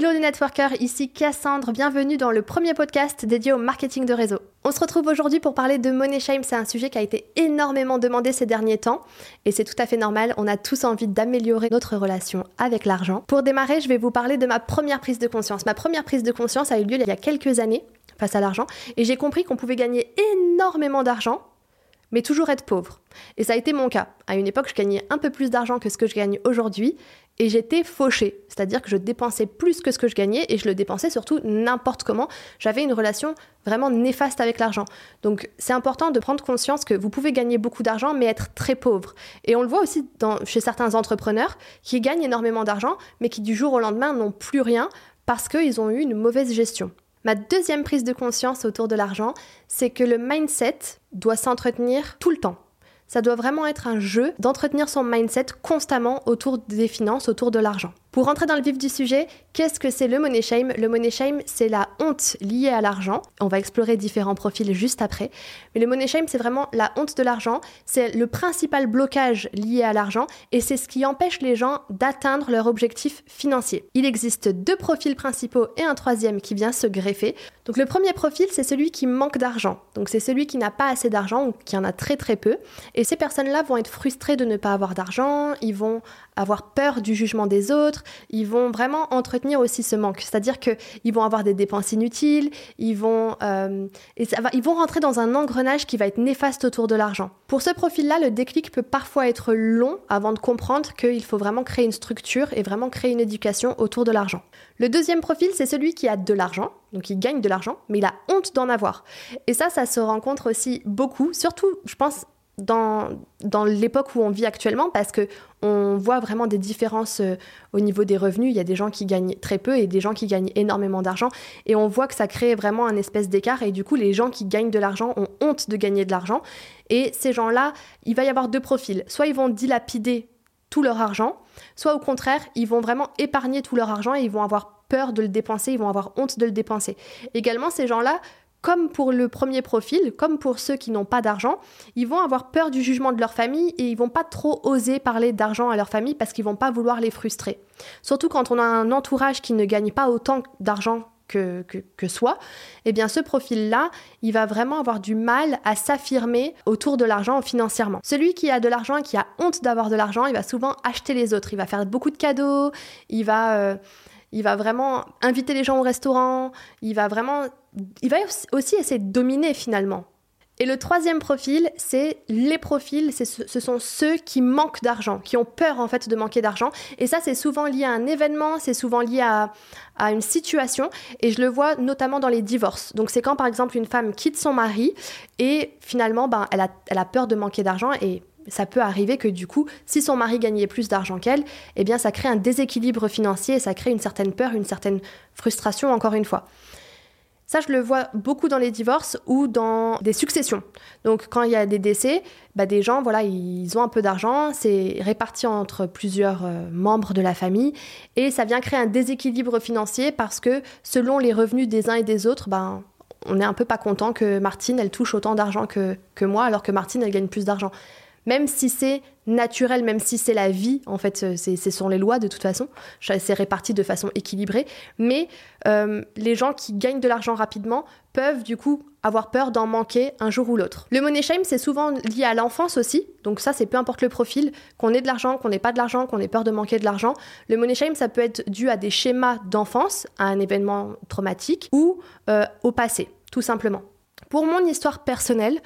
Hello les networkers, ici Cassandre, bienvenue dans le premier podcast dédié au marketing de réseau. On se retrouve aujourd'hui pour parler de money shame, c'est un sujet qui a été énormément demandé ces derniers temps et c'est tout à fait normal, on a tous envie d'améliorer notre relation avec l'argent. Pour démarrer, je vais vous parler de ma première prise de conscience. Ma première prise de conscience a eu lieu il y a quelques années face à l'argent et j'ai compris qu'on pouvait gagner énormément d'argent mais toujours être pauvre. Et ça a été mon cas. À une époque, je gagnais un peu plus d'argent que ce que je gagne aujourd'hui, et j'étais fauchée, c'est-à-dire que je dépensais plus que ce que je gagnais et je le dépensais surtout n'importe comment. J'avais une relation vraiment néfaste avec l'argent. Donc c'est important de prendre conscience que vous pouvez gagner beaucoup d'argent mais être très pauvre. Et on le voit aussi chez certains entrepreneurs qui gagnent énormément d'argent mais qui du jour au lendemain n'ont plus rien parce qu'ils ont eu une mauvaise gestion. Ma deuxième prise de conscience autour de l'argent, c'est que le mindset doit s'entretenir tout le temps. Ça doit vraiment être un jeu d'entretenir son mindset constamment autour des finances, autour de l'argent. Pour rentrer dans le vif du sujet, qu'est-ce que c'est le money shame? Le money shame, c'est la honte liée à l'argent. On va explorer différents profils juste après. Mais le money shame, c'est vraiment la honte de l'argent. C'est le principal blocage lié à l'argent et c'est ce qui empêche les gens d'atteindre leur objectif financier. Il existe deux profils principaux et un troisième qui vient se greffer. Donc le premier profil, c'est celui qui manque d'argent. Donc c'est celui qui n'a pas assez d'argent ou qui en a très très peu. Et ces personnes-là vont être frustrées de ne pas avoir d'argent, ils vont avoir peur du jugement des autres, ils vont vraiment entretenir aussi ce manque. C'est-à-dire qu'ils vont avoir des dépenses inutiles, ils vont, euh, ils vont rentrer dans un engrenage qui va être néfaste autour de l'argent. Pour ce profil-là, le déclic peut parfois être long avant de comprendre qu'il faut vraiment créer une structure et vraiment créer une éducation autour de l'argent. Le deuxième profil, c'est celui qui a de l'argent, donc il gagne de l'argent, mais il a honte d'en avoir. Et ça, ça se rencontre aussi beaucoup, surtout, je pense, dans, l'époque où on vit actuellement parce que on voit vraiment des différences euh, au niveau des revenus. Il y a des gens qui gagnent très peu et des gens qui gagnent énormément d'argent. Et on voit que ça crée vraiment un espèce d'écart. Et du coup, les gens qui gagnent de l'argent ont honte de gagner de l'argent. Et ces gens-là, il va y avoir deux profils. Soit ils vont dilapider tout leur argent, soit au contraire, ils vont vraiment épargner tout leur argent et ils vont avoir peur de le dépenser, ils vont avoir honte de le dépenser. Également, ces gens-là comme pour le premier profil, comme pour ceux qui n'ont pas d'argent, ils vont avoir peur du jugement de leur famille et ils vont pas trop oser parler d'argent à leur famille parce qu'ils vont pas vouloir les frustrer. Surtout quand on a un entourage qui ne gagne pas autant d'argent que, que, soi, eh bien ce profil-là, il va vraiment avoir du mal à s'affirmer autour de l'argent financièrement. Celui qui a de l'argent et qui a honte d'avoir de l'argent, il va souvent acheter les autres, il va faire beaucoup de cadeaux, il va... Euh, il va vraiment inviter les gens au restaurant, il va vraiment, il va aussi essayer de dominer finalement. Et le troisième profil, c'est les profils, ce sont ceux qui manquent d'argent, qui ont peur en fait de manquer d'argent. Et ça, c'est souvent lié à un événement, c'est souvent lié à, à, une situation. Et je le vois notamment dans les divorces. Donc c'est quand par exemple une femme quitte son mari et finalement, ben, elle, a, elle a peur de manquer d'argent et ça peut arriver que du coup, si son mari gagnait plus d'argent qu'elle, eh bien ça crée un déséquilibre financier ça crée une certaine peur, une certaine frustration encore une fois. Ça, je le vois beaucoup dans les divorces ou dans des successions. Donc, quand il y a des décès, bah, des gens, voilà, ils ont un peu d'argent, c'est réparti entre plusieurs euh, membres de la famille, et ça vient créer un déséquilibre financier parce que selon les revenus des uns et des autres, ben, on est un peu pas content que Martine, elle touche autant d'argent que, que moi, alors que Martine, elle gagne plus d'argent même si c'est naturel, même si c'est la vie, en fait, euh, c'est sont les lois de toute façon, c'est réparti de façon équilibrée, mais euh, les gens qui gagnent de l'argent rapidement peuvent du coup avoir peur d'en manquer un jour ou l'autre. Le money shame, c'est souvent lié à l'enfance aussi, donc ça c'est peu importe le profil, qu'on ait de l'argent, qu'on n'ait pas de l'argent, qu'on ait peur de manquer de l'argent. Le money shame, ça peut être dû à des schémas d'enfance, à un événement traumatique ou euh, au passé, tout simplement. Pour mon histoire personnelle,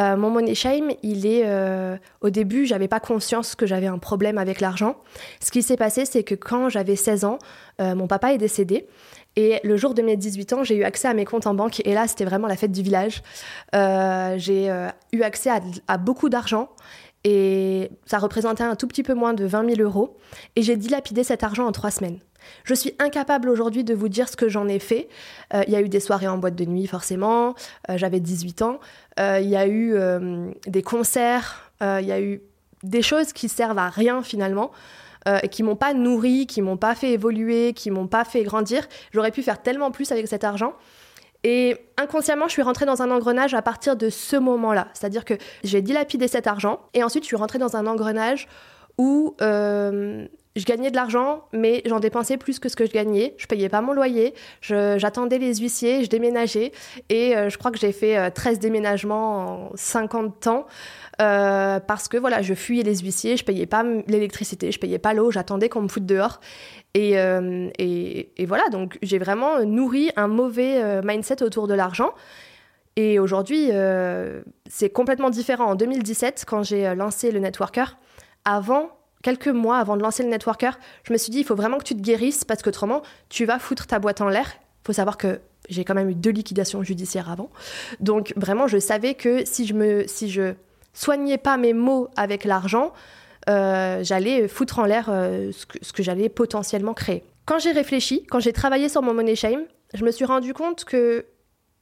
euh, mon money shame, il est euh, au début, j'avais pas conscience que j'avais un problème avec l'argent. Ce qui s'est passé, c'est que quand j'avais 16 ans, euh, mon papa est décédé. Et le jour de mes 18 ans, j'ai eu accès à mes comptes en banque. Et là, c'était vraiment la fête du village. j'ai eu accès à, à beaucoup d'argent. Et ça représentait un tout petit peu moins de 20 000 euros. Et j'ai dilapidé cet argent en trois semaines. Je suis incapable aujourd'hui de vous dire ce que j'en ai fait. Euh, il y a eu des soirées en boîte de nuit, forcément. Euh, j'avais 18 ans. Euh, il y a eu des concerts. Il y a eu des choses qui servent à rien finalement. et qui m'ont pas nourri, qui m'ont pas fait évoluer, qui m'ont pas fait grandir. J'aurais pu faire tellement plus avec cet argent. Et inconsciemment, je suis rentrée dans un engrenage à partir de ce moment-là. C'est-à-dire que j'ai dilapidé cet argent et ensuite je suis rentrée dans un engrenage où je gagnais de l'argent, mais j'en dépensais plus que ce que je gagnais. Je payais pas mon loyer, j'attendais les huissiers, je déménageais. Et euh, je crois que j'ai fait 13 euh, déménagements en 50 ans. Euh, parce que voilà, je fuyais les huissiers, je payais pas l'électricité, je payais pas l'eau, j'attendais qu'on me foute dehors. Et, et voilà, donc j'ai vraiment nourri un mauvais mindset autour de l'argent. Et aujourd'hui, c'est complètement différent. En 2017, quand j'ai lancé le Networker, avant, quelques mois avant de lancer le networker, je me suis dit, il faut vraiment que tu te guérisses parce qu'autrement, tu vas foutre ta boîte en l'air. Il faut savoir que j'ai quand même eu deux liquidations judiciaires avant. Donc vraiment, je savais que si je me, soignais pas mes mots avec l'argent, euh, j'allais foutre en l'air euh, ce que j'allais potentiellement créer. Quand j'ai réfléchi, quand j'ai travaillé sur mon money shame, je me suis rendu compte que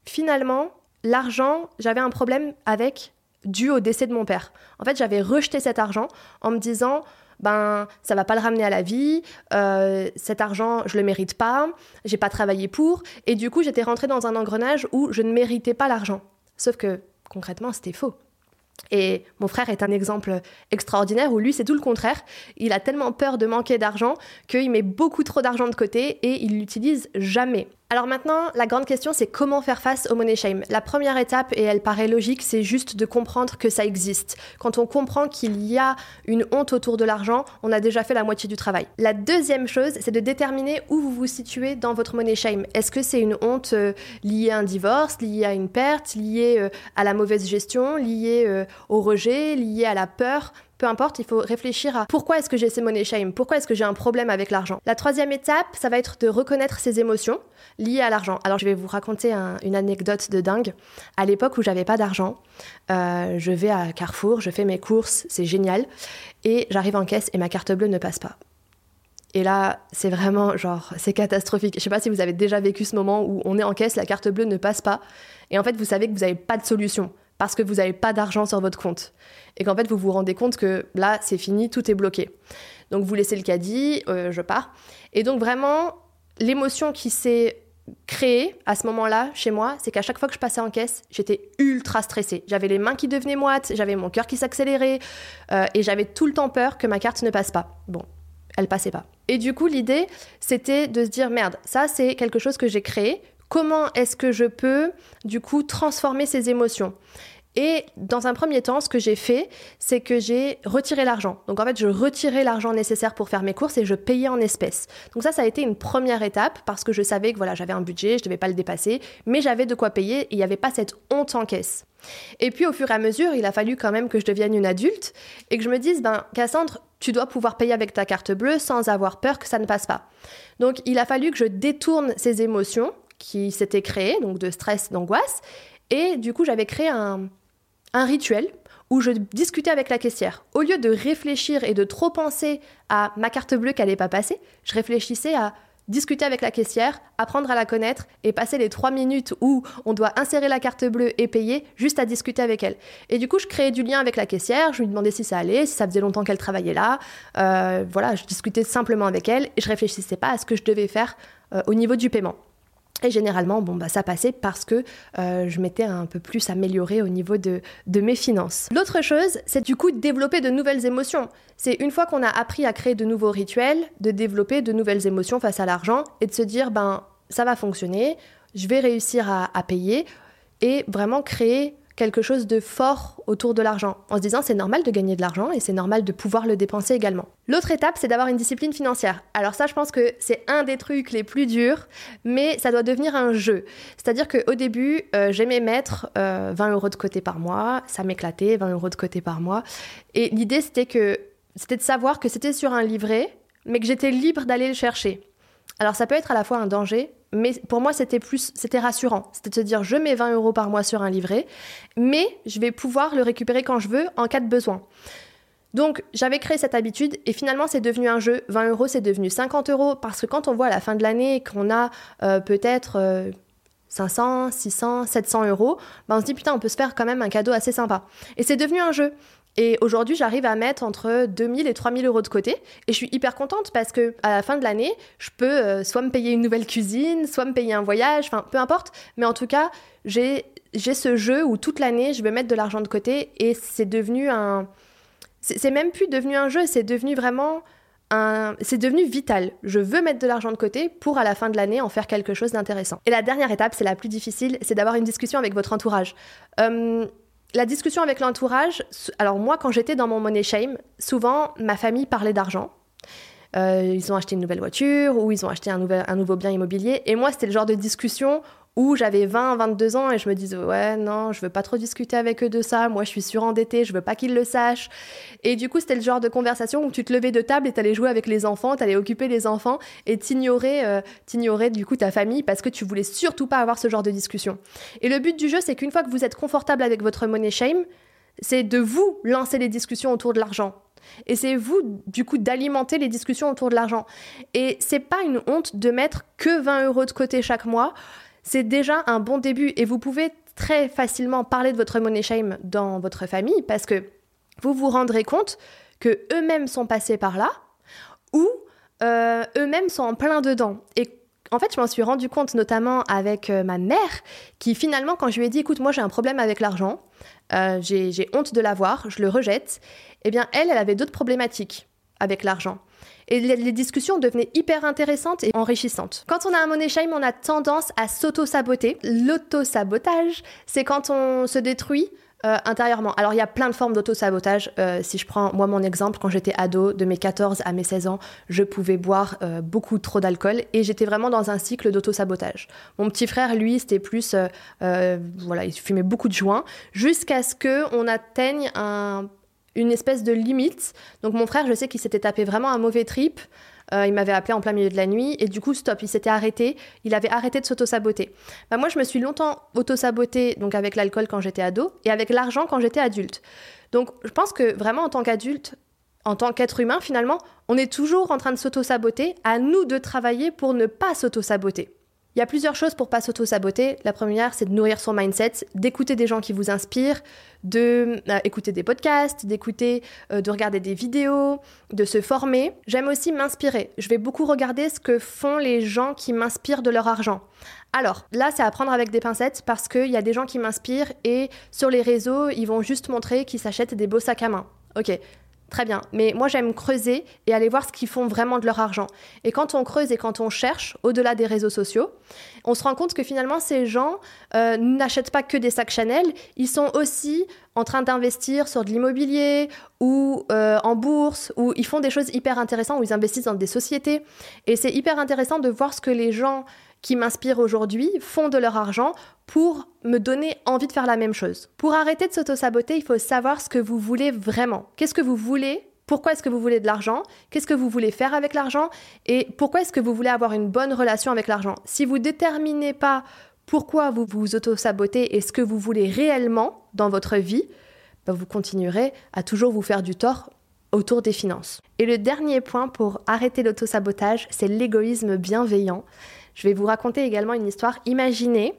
finalement, l'argent, j'avais un problème avec dû au décès de mon père. En fait, j'avais rejeté cet argent en me disant ben ça va pas le ramener à la vie, euh, cet argent je le mérite pas, j'ai pas travaillé pour, et du coup j'étais rentrée dans un engrenage où je ne méritais pas l'argent. Sauf que concrètement c'était faux. Et mon frère est un exemple extraordinaire où lui, c'est tout le contraire. Il a tellement peur de manquer d'argent qu'il met beaucoup trop d'argent de côté et il l'utilise jamais. Alors maintenant, la grande question, c'est comment faire face au money shame. La première étape, et elle paraît logique, c'est juste de comprendre que ça existe. Quand on comprend qu'il y a une honte autour de l'argent, on a déjà fait la moitié du travail. La deuxième chose, c'est de déterminer où vous vous situez dans votre money shame. Est-ce que c'est une honte euh, liée à un divorce, liée à une perte, liée euh, à la mauvaise gestion, liée euh, au rejet, liée à la peur? Peu importe, il faut réfléchir à pourquoi est-ce que j'ai ces money shame, pourquoi est-ce que j'ai un problème avec l'argent. La troisième étape, ça va être de reconnaître ses émotions liées à l'argent. Alors je vais vous raconter une anecdote de dingue. À l'époque où j'avais pas d'argent, euh, je vais à Carrefour, je fais mes courses, c'est génial, et j'arrive en caisse et ma carte bleue ne passe pas. Et là, c'est vraiment genre, c'est catastrophique. Je sais pas si vous avez déjà vécu ce moment où on est en caisse, la carte bleue ne passe pas, et en fait vous savez que vous n'avez pas de solution parce que vous n'avez pas d'argent sur votre compte. Et qu'en fait, vous vous rendez compte que là, c'est fini, tout est bloqué. Donc, vous laissez le caddie, euh, je pars. Et donc, vraiment, l'émotion qui s'est créée à ce moment-là, chez moi, c'est qu'à chaque fois que je passais en caisse, j'étais ultra stressée. J'avais les mains qui devenaient moites, j'avais mon cœur qui s'accélérait, euh, et j'avais tout le temps peur que ma carte ne passe pas. Bon, elle passait pas. Et du coup, l'idée, c'était de se dire, merde, ça, c'est quelque chose que j'ai créé. Comment est-ce que je peux, du coup, transformer ces émotions et dans un premier temps, ce que j'ai fait, c'est que j'ai retiré l'argent. Donc en fait, je retirais l'argent nécessaire pour faire mes courses et je payais en espèces. Donc ça, ça a été une première étape parce que je savais que voilà, j'avais un budget, je devais pas le dépasser, mais j'avais de quoi payer et il n'y avait pas cette honte en caisse. Et puis au fur et à mesure, il a fallu quand même que je devienne une adulte et que je me dise, ben Cassandre, tu dois pouvoir payer avec ta carte bleue sans avoir peur que ça ne passe pas. Donc il a fallu que je détourne ces émotions qui s'étaient créées, donc de stress, d'angoisse, et du coup j'avais créé un, rituel où je discutais avec la caissière. Au lieu de réfléchir et de trop penser à ma carte bleue qui n'allait pas passer, je réfléchissais à discuter avec la caissière, apprendre à la connaître et passer les trois minutes où on doit insérer la carte bleue et payer juste à discuter avec elle. Et du coup, je créais du lien avec la caissière, je lui demandais si ça allait, si ça faisait longtemps qu'elle travaillait là. Euh, voilà, je discutais simplement avec elle et je réfléchissais pas à ce que je devais faire euh, au niveau du paiement. Et généralement, bon, bah, ça passait parce que euh, je m'étais un peu plus améliorée au niveau de, de mes finances. L'autre chose, c'est du coup de développer de nouvelles émotions. C'est une fois qu'on a appris à créer de nouveaux rituels, de développer de nouvelles émotions face à l'argent et de se dire, ben, ça va fonctionner, je vais réussir à, à payer et vraiment créer quelque chose de fort autour de l'argent, en se disant c'est normal de gagner de l'argent et c'est normal de pouvoir le dépenser également. L'autre étape, c'est d'avoir une discipline financière. Alors ça, je pense que c'est un des trucs les plus durs, mais ça doit devenir un jeu. C'est-à-dire qu'au début, euh, j'aimais mettre 20 euh, euros de côté par mois, ça m'éclatait, 20 euros de côté par mois. Et l'idée, c'était que c'était de savoir que c'était sur un livret, mais que j'étais libre d'aller le chercher. Alors ça peut être à la fois un danger, mais pour moi c'était plus, c'était rassurant. C'était de se dire je mets 20 euros par mois sur un livret, mais je vais pouvoir le récupérer quand je veux en cas de besoin. Donc j'avais créé cette habitude et finalement c'est devenu un jeu. 20 euros c'est devenu 50 euros parce que quand on voit à la fin de l'année qu'on a euh, peut-être 500, 600, 700 euros, ben on se dit putain on peut se faire quand même un cadeau assez sympa. Et c'est devenu un jeu. Et aujourd'hui, j'arrive à mettre entre 2000 et 3000 euros de côté. Et je suis hyper contente parce que à la fin de l'année, je peux euh, soit me payer une nouvelle cuisine, soit me payer un voyage, enfin peu importe. Mais en tout cas, j'ai ce jeu où toute l'année, je vais mettre de l'argent de côté et c'est devenu un. C'est même plus devenu un jeu, c'est devenu vraiment c'est devenu vital. Je veux mettre de l'argent de côté pour à la fin de l'année en faire quelque chose d'intéressant. Et la dernière étape, c'est la plus difficile, c'est d'avoir une discussion avec votre entourage. Euh, la discussion avec l'entourage, alors moi quand j'étais dans mon money shame, souvent ma famille parlait d'argent. Euh, ils ont acheté une nouvelle voiture ou ils ont acheté un, nouveau bien immobilier. Et moi, c'était le genre de discussion où j'avais 20, 22 ans et je me disais ouais non, je veux pas trop discuter avec eux de ça, moi je suis surendettée, je veux pas qu'ils le sachent. Et du coup, c'était le genre de conversation où tu te levais de table et t'allais jouer avec les enfants, t'allais occuper les enfants et t'ignorer euh, du coup ta famille parce que tu voulais surtout pas avoir ce genre de discussion. Et le but du jeu, c'est qu'une fois que vous êtes confortable avec votre money shame, c'est de vous lancer les discussions autour de l'argent. Et c'est vous, du coup, d'alimenter les discussions autour de l'argent. Et c'est pas une honte de mettre que 20 euros de côté chaque mois c'est déjà un bon début et vous pouvez très facilement parler de votre money shame dans votre famille parce que vous vous rendrez compte que eux-mêmes sont passés par là ou euh, eux-mêmes sont en plein dedans. Et en fait, je m'en suis rendu compte notamment avec euh, ma mère qui finalement, quand je lui ai dit, écoute, moi j'ai un problème avec l'argent, euh, j'ai honte de l'avoir, je le rejette, eh bien elle, elle avait d'autres problématiques avec l'argent. Et les, discussions devenaient hyper intéressantes et enrichissantes. Quand on a un money shame, on a tendance à s'auto-saboter. L'auto-sabotage, c'est quand on se détruit euh, intérieurement. Alors il y a plein de formes d'auto-sabotage. Euh, si je prends moi mon exemple, quand j'étais ado, de mes 14 à mes 16 ans, je pouvais boire euh, beaucoup trop d'alcool et j'étais vraiment dans un cycle d'auto-sabotage. Mon petit frère, lui, c'était plus, voilà, il fumait beaucoup de joints jusqu'à ce que on atteigne un une espèce de limite. Donc mon frère, je sais qu'il s'était tapé vraiment un mauvais trip. Euh, il m'avait appelé en plein milieu de la nuit et du coup, stop, il s'était arrêté. Il avait arrêté de s'auto-saboter. Bah, moi, je me suis longtemps auto-sabotée donc avec l'alcool quand j'étais ado et avec l'argent quand j'étais adulte. Donc je pense que vraiment en tant qu'adulte, en tant qu'être humain, finalement, on est toujours en train de s'auto-saboter. À nous de travailler pour ne pas s'auto-saboter. Il y a plusieurs choses pour pas s'auto-saboter. La première, c'est de nourrir son mindset, d'écouter des gens qui vous inspirent, de euh, écouter des podcasts, d'écouter, euh, de regarder des vidéos, de se former. J'aime aussi m'inspirer. Je vais beaucoup regarder ce que font les gens qui m'inspirent de leur argent. Alors là, c'est à prendre avec des pincettes parce qu'il y a des gens qui m'inspirent et sur les réseaux, ils vont juste montrer qu'ils s'achètent des beaux sacs à main. Ok, Très bien, mais moi j'aime creuser et aller voir ce qu'ils font vraiment de leur argent. Et quand on creuse et quand on cherche, au-delà des réseaux sociaux, on se rend compte que finalement ces gens euh, n'achètent pas que des sacs Chanel, ils sont aussi en train d'investir sur de l'immobilier ou euh, en bourse, ou ils font des choses hyper intéressantes, où ils investissent dans des sociétés. Et c'est hyper intéressant de voir ce que les gens qui m'inspirent aujourd'hui font de leur argent pour me donner envie de faire la même chose. Pour arrêter de s'auto-saboter, il faut savoir ce que vous voulez vraiment. Qu'est-ce que vous voulez? Pourquoi est-ce que vous voulez de l'argent? Qu'est-ce que vous voulez faire avec l'argent? Et pourquoi est-ce que vous voulez avoir une bonne relation avec l'argent? Si vous déterminez pas pourquoi vous vous auto-sabotez et ce que vous voulez réellement dans votre vie, bah, vous continuerez à toujours vous faire du tort autour des finances. Et le dernier point pour arrêter l'auto-sabotage, c'est l'égoïsme bienveillant. Je vais vous raconter également une histoire. Imaginez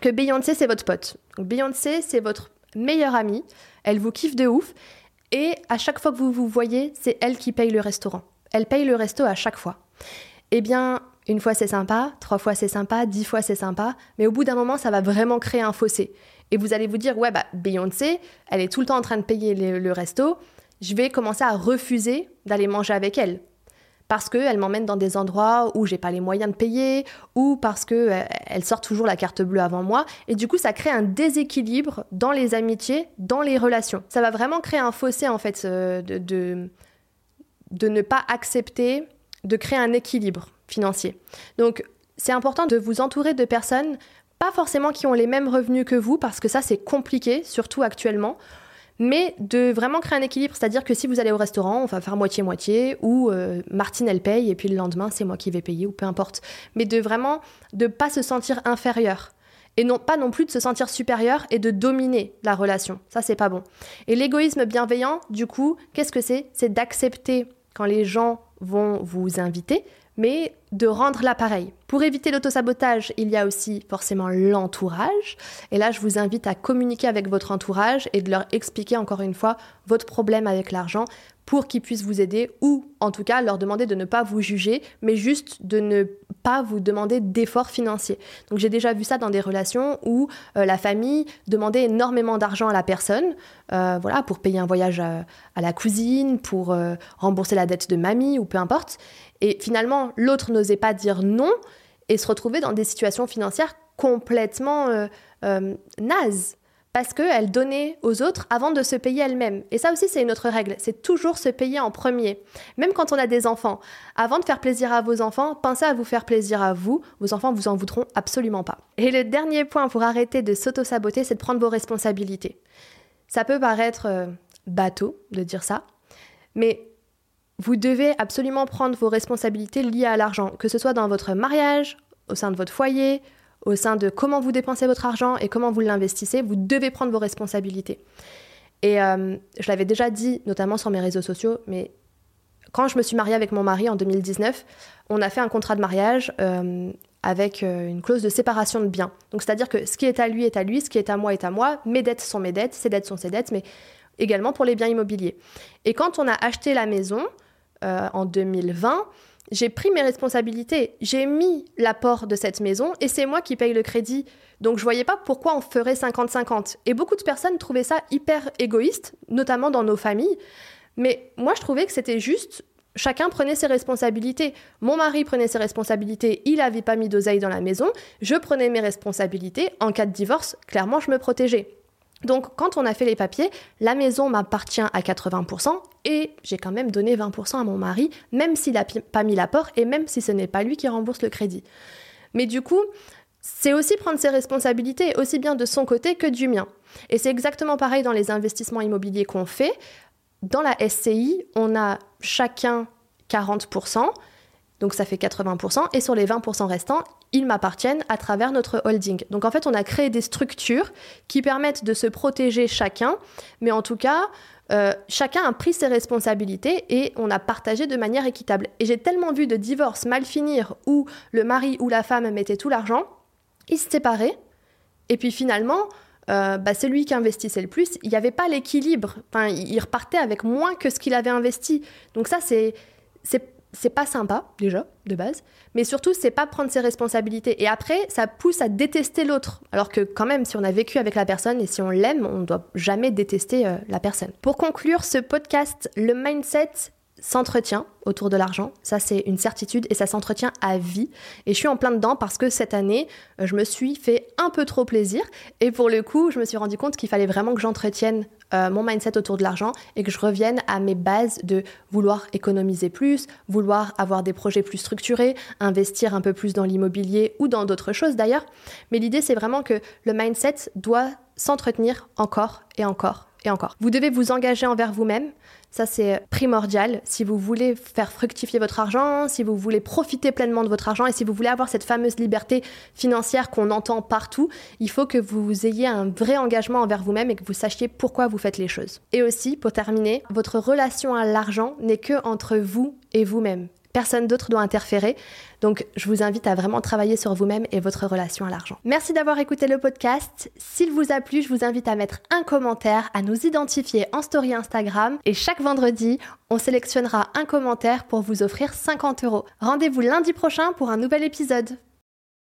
que Beyoncé, c'est votre pote. Beyoncé, c'est votre meilleure amie. Elle vous kiffe de ouf. Et à chaque fois que vous vous voyez, c'est elle qui paye le restaurant. Elle paye le resto à chaque fois. Eh bien, une fois c'est sympa, trois fois c'est sympa, dix fois c'est sympa, mais au bout d'un moment, ça va vraiment créer un fossé. Et vous allez vous dire, ouais, bah, Beyoncé, elle est tout le temps en train de payer le resto, je vais commencer à refuser d'aller manger avec elle parce qu'elle m'emmène dans des endroits où j'ai pas les moyens de payer ou parce qu'elle euh, sort toujours la carte bleue avant moi et du coup ça crée un déséquilibre dans les amitiés, dans les relations. Ça va vraiment créer un fossé en fait euh, de ne pas accepter de créer un équilibre financier. Donc c'est important de vous entourer de personnes pas forcément qui ont les mêmes revenus que vous parce que ça c'est compliqué surtout actuellement mais de vraiment créer un équilibre, c'est-à-dire que si vous allez au restaurant, on va faire moitié-moitié, ou euh, Martine elle paye, et puis le lendemain c'est moi qui vais payer, ou peu importe. Mais de vraiment de pas se sentir inférieur. Et non pas non plus de se sentir supérieur et de dominer la relation. Ça c'est pas bon. Et l'égoïsme bienveillant, du coup, qu'est-ce que c'est? C'est d'accepter quand les gens vont vous inviter, mais de rendre l'appareil. Pour éviter l'autosabotage, il y a aussi forcément l'entourage. Et là, je vous invite à communiquer avec votre entourage et de leur expliquer encore une fois votre problème avec l'argent pour qu'ils puissent vous aider ou en tout cas leur demander de ne pas vous juger, mais juste de ne pas vous demander d'efforts financiers. Donc j'ai déjà vu ça dans des relations où euh, la famille demandait énormément d'argent à la personne, euh, voilà, pour payer un voyage à, la cousine, pour euh, rembourser la dette de mamie ou peu importe. Et finalement, l'autre n'osait pas dire non et se retrouvait dans des situations financières complètement nazes parce qu'elle donnait aux autres avant de se payer elle-même. Et ça aussi, c'est une autre règle, c'est toujours se payer en premier. Même quand on a des enfants, avant de faire plaisir à vos enfants, pensez à vous faire plaisir à vous, vos enfants vous en voudront absolument pas. Et le dernier point pour arrêter de s'auto-saboter, c'est de prendre vos responsabilités. Ça peut paraître euh, bateau de dire ça, mais vous devez absolument prendre vos responsabilités liées à l'argent, que ce soit dans votre mariage, au sein de votre foyer, au sein de comment vous dépensez votre argent et comment vous l'investissez, vous devez prendre vos responsabilités. Et euh, je l'avais déjà dit, notamment sur mes réseaux sociaux, mais quand je me suis mariée avec mon mari en 2019, on a fait un contrat de mariage euh, avec euh, une clause de séparation de biens. Donc c'est-à-dire que ce qui est à lui est à lui, ce qui est à moi est à moi, mes dettes sont mes dettes, ses dettes sont ses dettes, mais également pour les biens immobiliers. Et quand on a acheté la maison en 2020, j'ai pris mes responsabilités, j'ai mis l'apport de cette maison et c'est moi qui paye le crédit. Donc je voyais pas pourquoi on ferait 50-50. Et beaucoup de personnes trouvaient ça hyper égoïste, notamment dans nos familles. Mais moi je trouvais que c'était juste chacun prenait ses responsabilités. Mon mari prenait ses responsabilités, il n'avait pas mis d'oseille dans la maison, je prenais mes responsabilités, en cas de divorce, clairement je me protégeais. Donc quand on a fait les papiers, la maison m'appartient à 80% et j'ai quand même donné 20% à mon mari, même s'il n'a pas mis l'apport et même si ce n'est pas lui qui rembourse le crédit. Mais du coup, c'est aussi prendre ses responsabilités, aussi bien de son côté que du mien. Et c'est exactement pareil dans les investissements immobiliers qu'on fait. Dans la SCI, on a chacun 40%, donc ça fait 80%, et sur les 20% restants, ils m'appartiennent à travers notre holding. Donc en fait, on a créé des structures qui permettent de se protéger chacun, mais en tout cas, euh, chacun a pris ses responsabilités et on a partagé de manière équitable. Et j'ai tellement vu de divorces mal finir où le mari ou la femme mettait tout l'argent, ils se séparaient, et puis finalement, euh, bah, c'est lui qui investissait le plus. Il n'y avait pas l'équilibre. Enfin, il repartait avec moins que ce qu'il avait investi. Donc ça, c'est c'est pas sympa déjà de base, mais surtout c'est pas prendre ses responsabilités. Et après, ça pousse à détester l'autre. Alors que quand même, si on a vécu avec la personne et si on l'aime, on ne doit jamais détester euh, la personne. Pour conclure ce podcast, le mindset s'entretient autour de l'argent, ça c'est une certitude et ça s'entretient à vie. Et je suis en plein dedans parce que cette année, euh, je me suis fait un peu trop plaisir et pour le coup, je me suis rendu compte qu'il fallait vraiment que j'entretienne euh, mon mindset autour de l'argent et que je revienne à mes bases de vouloir économiser plus, vouloir avoir des projets plus structurés, investir un peu plus dans l'immobilier ou dans d'autres choses d'ailleurs. Mais l'idée c'est vraiment que le mindset doit s'entretenir encore et encore et encore. Vous devez vous engager envers vous-même. Ça, c'est primordial si vous voulez faire fructifier votre argent, si vous voulez profiter pleinement de votre argent et si vous voulez avoir cette fameuse liberté financière qu'on entend partout, il faut que vous ayez un vrai engagement envers vous-même et que vous sachiez pourquoi vous faites les choses. Et aussi, pour terminer, votre relation à l'argent n'est que entre vous et vous-même. Personne d'autre doit interférer. Donc, je vous invite à vraiment travailler sur vous-même et votre relation à l'argent. Merci d'avoir écouté le podcast. S'il vous a plu, je vous invite à mettre un commentaire, à nous identifier en story Instagram. Et chaque vendredi, on sélectionnera un commentaire pour vous offrir 50 euros. Rendez-vous lundi prochain pour un nouvel épisode.